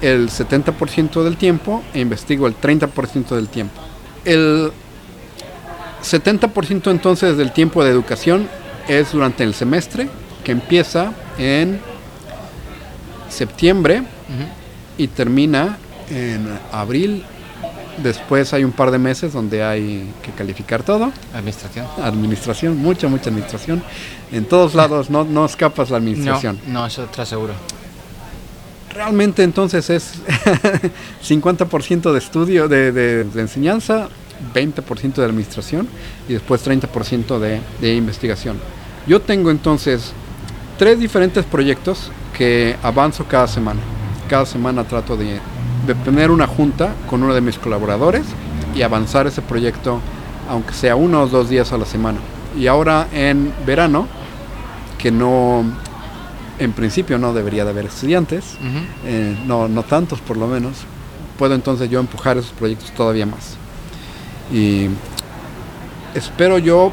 el 70% del tiempo e investigo el 30% del tiempo. El, 70% entonces del tiempo de educación es durante el semestre, que empieza en septiembre y termina en abril. Después hay un par de meses donde hay que calificar todo. Administración. Administración, mucha, mucha administración. En todos lados no, no escapas la administración. No, no, eso te aseguro. Realmente entonces es 50% de estudio, de, de, de enseñanza, 20% de administración y después 30% de, de investigación. Yo tengo entonces tres diferentes proyectos que avanzo cada semana. Cada semana trato de, de, tener una junta con uno de mis colaboradores y avanzar ese proyecto, aunque sea uno o dos días a la semana. Y ahora en verano, que no, en principio no debería de haber estudiantes, uh -huh. eh, no, no tantos por lo menos, puedo entonces yo empujar esos proyectos todavía más. Y espero yo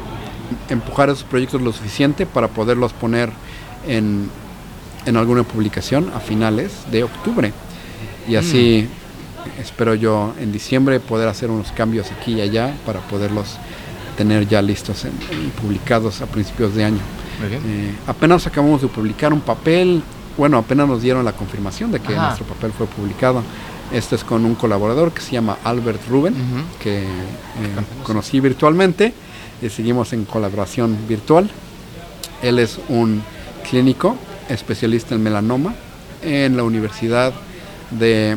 empujar esos proyectos lo suficiente para poderlos poner en, en alguna publicación a finales de octubre. Y así mm. espero yo en diciembre poder hacer unos cambios aquí y allá para poderlos tener ya listos en publicados a principios de año. Eh, apenas acabamos de publicar un papel, bueno, apenas nos dieron la confirmación de que Ajá. nuestro papel fue publicado. Este es con un colaborador que se llama Albert Ruben, uh -huh. que eh, conocí virtualmente y seguimos en colaboración virtual. Él es un clínico especialista en melanoma en la Universidad de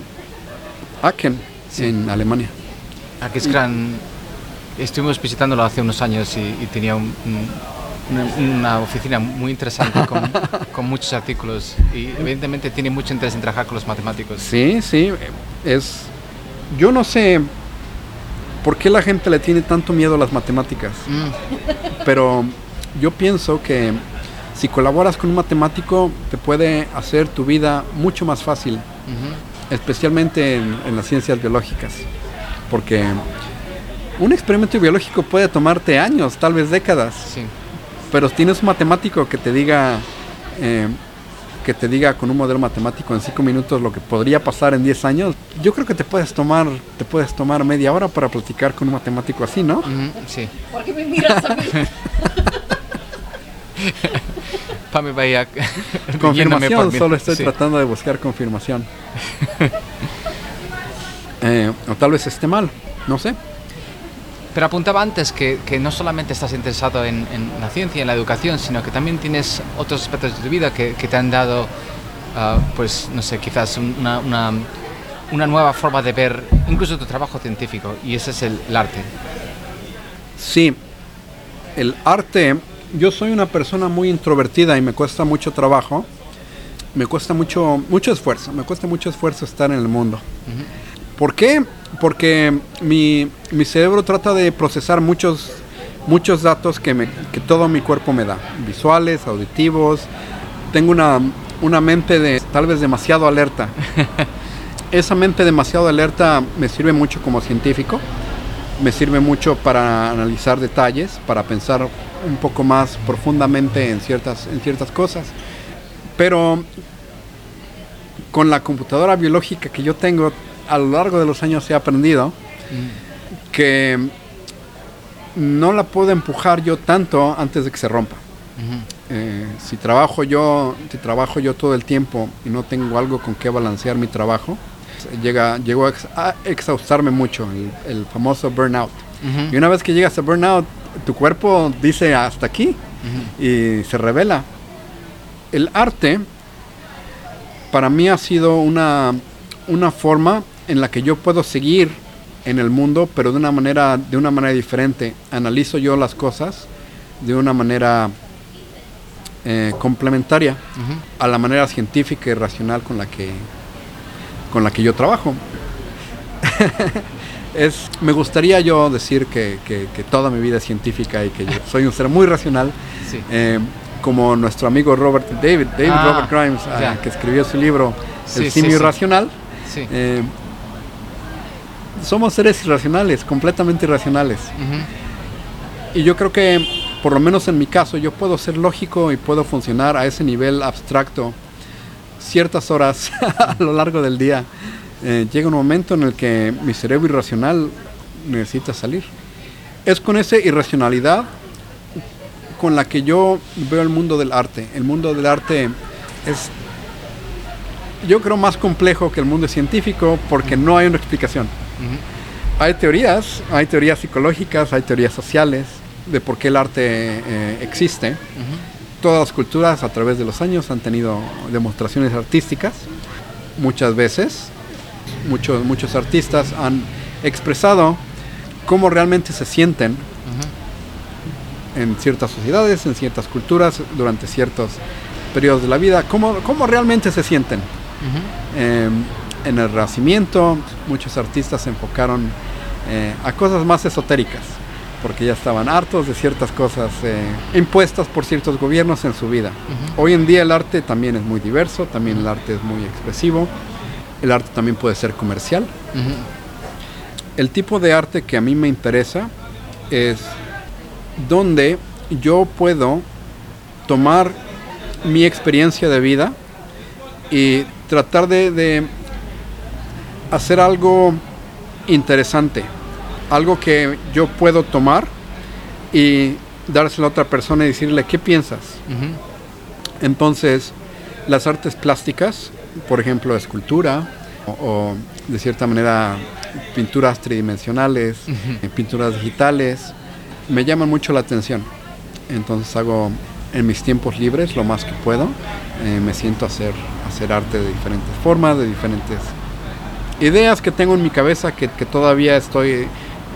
Aachen, sí. en Alemania. Gran. Estuvimos visitándolo hace unos años y, y tenía un, un, una, oficina muy interesante con, con, muchos artículos y evidentemente tiene mucho interés en trabajar con los matemáticos. Sí, sí, es... Yo no sé por qué la gente le tiene tanto miedo a las matemáticas, mm. pero yo pienso que si colaboras con un matemático te puede hacer tu vida mucho más fácil, -huh. especialmente en, en las ciencias biológicas, porque un experimento biológico puede tomarte años, tal vez décadas. Sí pero tienes un matemático que te diga eh, que te diga con un modelo matemático en cinco minutos lo que podría pasar en 10 años, yo creo que te puedes tomar te puedes tomar media hora para platicar con un matemático así, ¿no? Uh -huh, sí. ¿Por qué me miras a mí? Pame vaya confirmación, solo estoy sí. tratando de buscar confirmación. eh, o tal vez esté mal, no sé. Pero apuntaba antes que, que no solamente estás interesado en, en, la ciencia, en la educación, sino que también tienes otros aspectos de tu vida que, que te han dado, uh, pues, no sé, quizás una, una, una, nueva forma de ver incluso tu trabajo científico, y ese es el, el arte. Sí, el arte, yo soy una persona muy introvertida y me cuesta mucho trabajo, me cuesta mucho, mucho esfuerzo, me cuesta mucho esfuerzo estar en el mundo. Uh -huh. ¿Por qué? Porque mi, mi, cerebro trata de procesar muchos, muchos datos que, me, que todo mi cuerpo me da, visuales, auditivos. Tengo una, una mente de tal vez demasiado alerta. Esa mente demasiado alerta me sirve mucho como científico, me sirve mucho para analizar detalles, para pensar un poco más profundamente en ciertas, en ciertas cosas. Pero con la computadora biológica que yo tengo, a lo largo de los años he aprendido mm. que no la puedo empujar yo tanto antes de que se rompa. Uh -huh. eh, si trabajo yo, si trabajo yo todo el tiempo y no tengo algo con que balancear mi trabajo, llega, ex, a exhaustarme mucho, el, el famoso burnout. Uh -huh. Y una vez que llegas a burnout, tu cuerpo dice hasta aquí uh -huh. y se revela. El arte para mí ha sido una, una forma en la que yo puedo seguir en el mundo, pero de una manera, de una manera diferente. Analizo yo las cosas de una manera eh, complementaria uh -huh. a la manera científica y racional con la que, con la que yo trabajo. es, me gustaría yo decir que, que, que, toda mi vida es científica y que yo soy un ser muy racional. Sí. Eh, como nuestro amigo Robert David, David ah, Robert Grimes, uh, que escribió su libro El simio sí, irracional. Eh, somos seres irracionales, completamente irracionales. Uh -huh. Y yo creo que, por lo menos en mi caso, yo puedo ser lógico y puedo funcionar a ese nivel abstracto ciertas horas a lo largo del día. Eh, llega un momento en el que mi cerebro irracional necesita salir. es con esa irracionalidad con la que yo veo el mundo del arte. El mundo del arte es, yo creo, más complejo que el mundo científico porque no hay una explicación. Hay teorías, hay teorías psicológicas, hay teorías sociales de por qué el arte eh, existe. Todas las culturas a través de los años han tenido demostraciones artísticas, muchas veces. Muchos, muchos artistas han expresado cómo realmente se sienten en ciertas sociedades, en ciertas culturas, durante ciertos periodos de la vida, cómo, cómo realmente se sienten. Em, en el Renacimiento, muchos artistas se enfocaron eh, a cosas más esotéricas, porque ya estaban hartos de ciertas cosas eh, impuestas por ciertos gobiernos en su vida. Hoy en día el arte también es muy diverso, también el arte es muy expresivo, el arte también puede ser comercial. El tipo de arte que a mí me interesa es donde yo puedo tomar mi experiencia de vida y tratar de, hacer algo interesante, algo que yo puedo tomar y dárselo a otra persona y decirle, ¿qué piensas? Entonces, las artes plásticas, por ejemplo, escultura o, de cierta manera pinturas tridimensionales, pinturas digitales, me llaman mucho la atención. Entonces hago en mis tiempos libres lo más que puedo. Eh, me siento a hacer, hacer arte de diferentes formas, de diferentes ideas que tengo en mi cabeza que, todavía estoy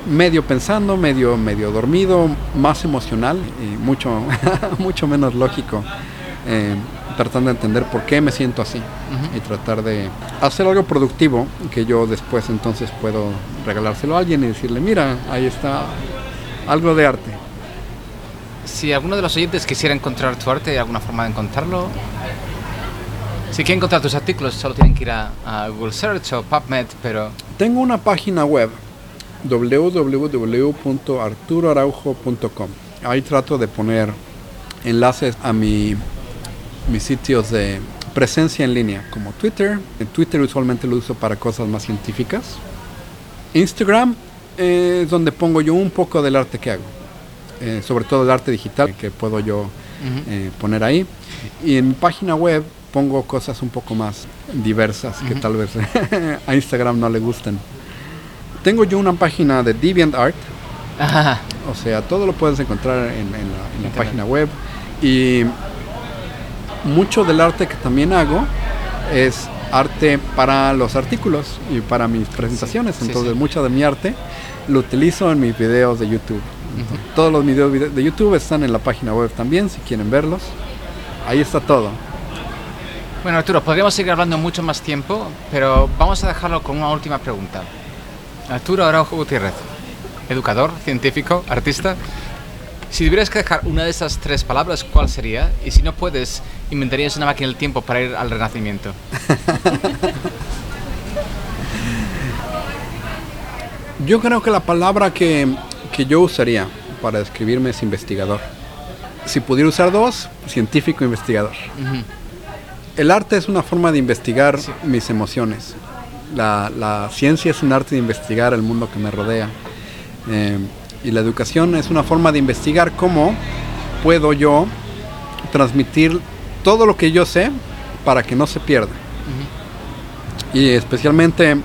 medio pensando, medio, medio dormido, más emocional y mucho, mucho menos lógico. Eh, tratando de entender por qué me siento así y tratar de hacer algo productivo que yo después entonces puedo regalárselo a alguien y decirle, mira, ahí está algo de arte. Si alguno de los oyentes quisiera encontrar tu arte, ¿hay alguna forma de encontrarlo? Si quieren encontrar tus artículos, solo tienen que ir a, Google Search o PubMed, pero... Tengo una página web, www.arturoaraujo.com. Ahí trato de poner enlaces a mi, mis sitios de presencia en línea, como Twitter. En Twitter usualmente lo uso para cosas más científicas. Instagram es donde pongo yo un poco del arte que hago. Eh, sobre todo el arte digital que puedo yo eh, poner ahí. Y en mi página web pongo cosas un poco más diversas que tal vez a Instagram no le gusten. Tengo yo una página de DeviantArt. O sea, todo lo puedes encontrar en, la, página web. Y mucho del arte que también hago es arte para los artículos y para mis presentaciones. Entonces, mucha de mi arte lo utilizo en mis videos de YouTube. Todos los videos de YouTube están en la página web también, si quieren verlos. Ahí está todo. Bueno, Arturo, podríamos seguir hablando mucho más tiempo, pero vamos a dejarlo con una última pregunta. Arturo Araujo Gutiérrez, educador, científico, artista. Si tuvieras que dejar una de esas tres palabras, ¿cuál sería? Y si no puedes, inventarías una máquina del tiempo para ir al Renacimiento. Yo creo que la palabra que, yo usaría para describirme es investigador. Si pudiera usar dos, científico investigador. El arte es una forma de investigar mis emociones. La, ciencia es un arte de investigar el mundo que me rodea. Eh, y la educación es una forma de investigar cómo puedo yo transmitir todo lo que yo sé para que no se pierda. Y especialmente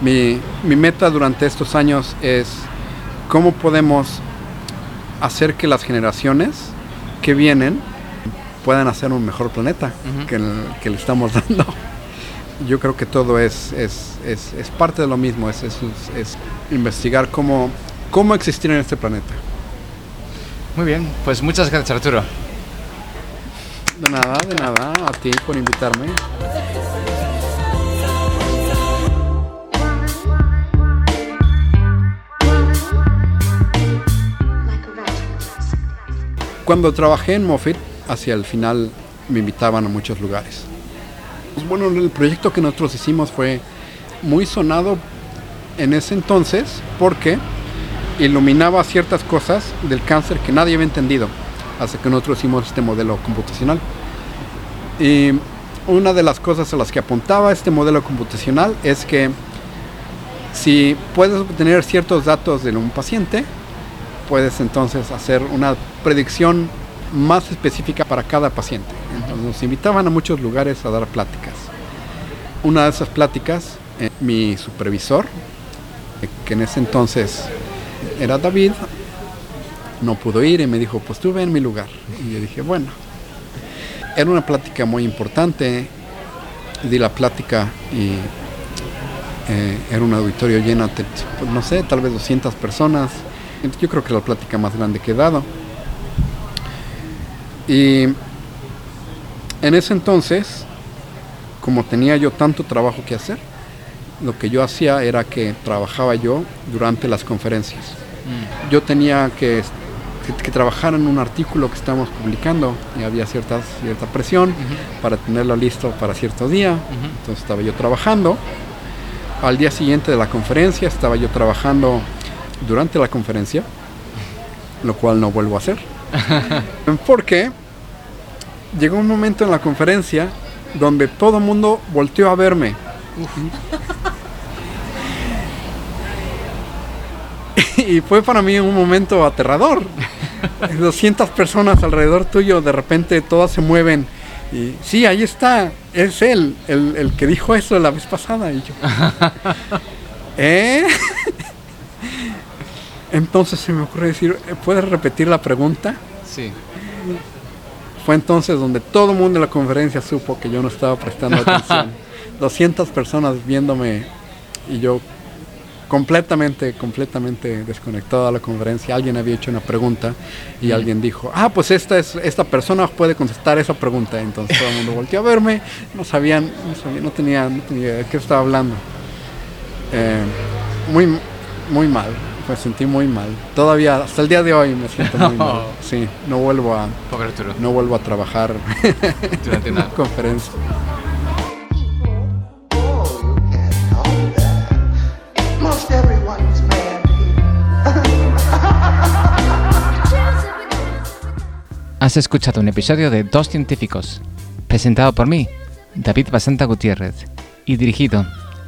mi, meta durante estos años es cómo podemos hacer que las generaciones que vienen puedan hacer un mejor planeta que, que, le estamos dando. Yo creo que todo es, es, es, parte de lo mismo, es, es, investigar cómo, cómo existir en este planeta. Muy bien, pues muchas gracias Arturo. De nada, de nada, a ti por invitarme. Cuando trabajé en Moffitt, hacia el final me invitaban a muchos lugares. Pues bueno, el proyecto que nosotros hicimos fue muy sonado en ese entonces porque iluminaba ciertas cosas del cáncer que nadie había entendido hasta que nosotros hicimos este modelo computacional. Y una de las cosas a las que apuntaba este modelo computacional es que si puedes obtener ciertos datos de un paciente, puedes entonces hacer una predicción más específica para cada paciente. Entonces nos invitaban a muchos lugares a dar pláticas. Una de esas pláticas, eh, mi supervisor, eh, que en ese entonces era David, no pudo ir y me dijo, pues tú ve en mi lugar. Y yo dije, bueno, era una plática muy importante, di la plática y eh, era un auditorio lleno, de, pues, no sé, tal vez 200 personas. Yo creo que es la plática más grande que he dado. Y en ese entonces, como tenía yo tanto trabajo que hacer, lo que yo hacía era que trabajaba yo durante las conferencias. Mm. Yo tenía que, que, trabajar en un artículo que estábamos publicando y había cierta, cierta presión para tenerlo listo para cierto día. Entonces estaba yo trabajando. Al día siguiente de la conferencia estaba yo trabajando durante la conferencia, lo cual no vuelvo a hacer. Porque llegó un momento en la conferencia donde todo el mundo volteó a verme. y fue para mí un momento aterrador. 200 personas alrededor tuyo, de repente todas se mueven. Y sí, ahí está, es él, el, que dijo eso la vez pasada. Y yo, ¿eh? Entonces se me ocurre decir, ¿puedes repetir la pregunta? Sí. Fue entonces donde todo el mundo en la conferencia supo que yo no estaba prestando atención. 200 personas viéndome y yo completamente, completamente desconectado a la conferencia. Alguien había hecho una pregunta y alguien dijo, ah, pues esta, es, esta persona puede contestar esa pregunta. Entonces todo el mundo volteó a verme, no sabían, no, no tenía, no tenía de qué estaba hablando. Eh, muy, muy mal, me sentí muy mal. Todavía, hasta el día de hoy me siento muy mal. Sí, no vuelvo a, no vuelvo a trabajar durante una conferencia. Has escuchado un episodio de Dos Científicos, presentado por mí, David Basanta Gutiérrez, y dirigido,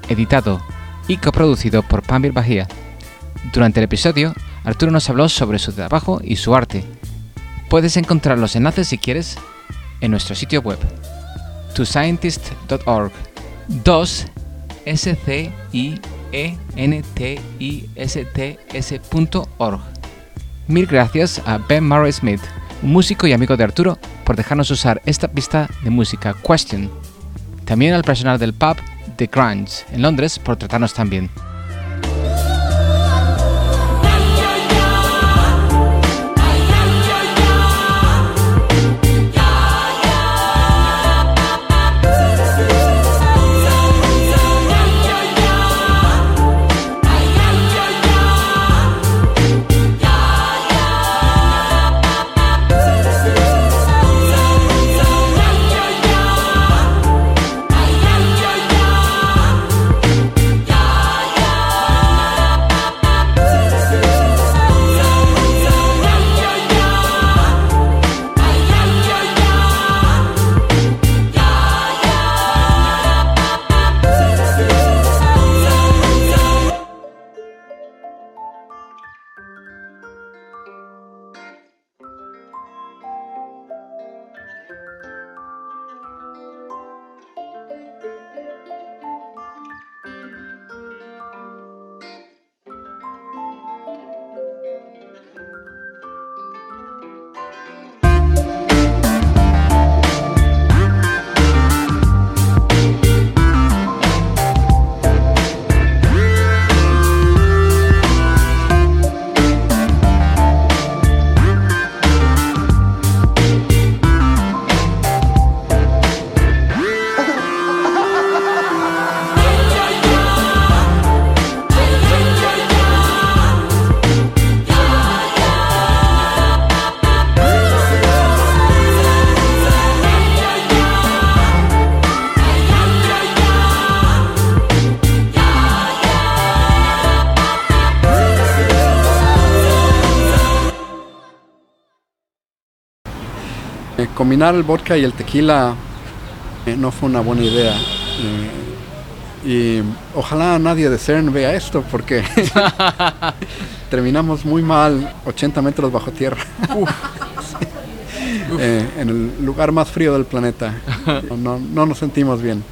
editado y coproducido por Pamir Bahía. Durante el episodio, Arturo nos habló sobre su trabajo y su arte. Puedes encontrar los enlaces si quieres en nuestro sitio web, toscientist.org. 2 s c i e n t i s t s.org. Mil gracias a Ben Murray Smith músico y amigo de Arturo, por dejarnos usar esta pista de música Question. También al personal del pub The Grunge en Londres por tratarnos tan bien. Combinar el vodka y el tequila eh, no fue una buena idea. Eh, Y ojalá nadie de CERN vea esto porque terminamos muy mal 80 metros bajo tierra. Eh, en el lugar más frío del planeta. No, no nos sentimos bien.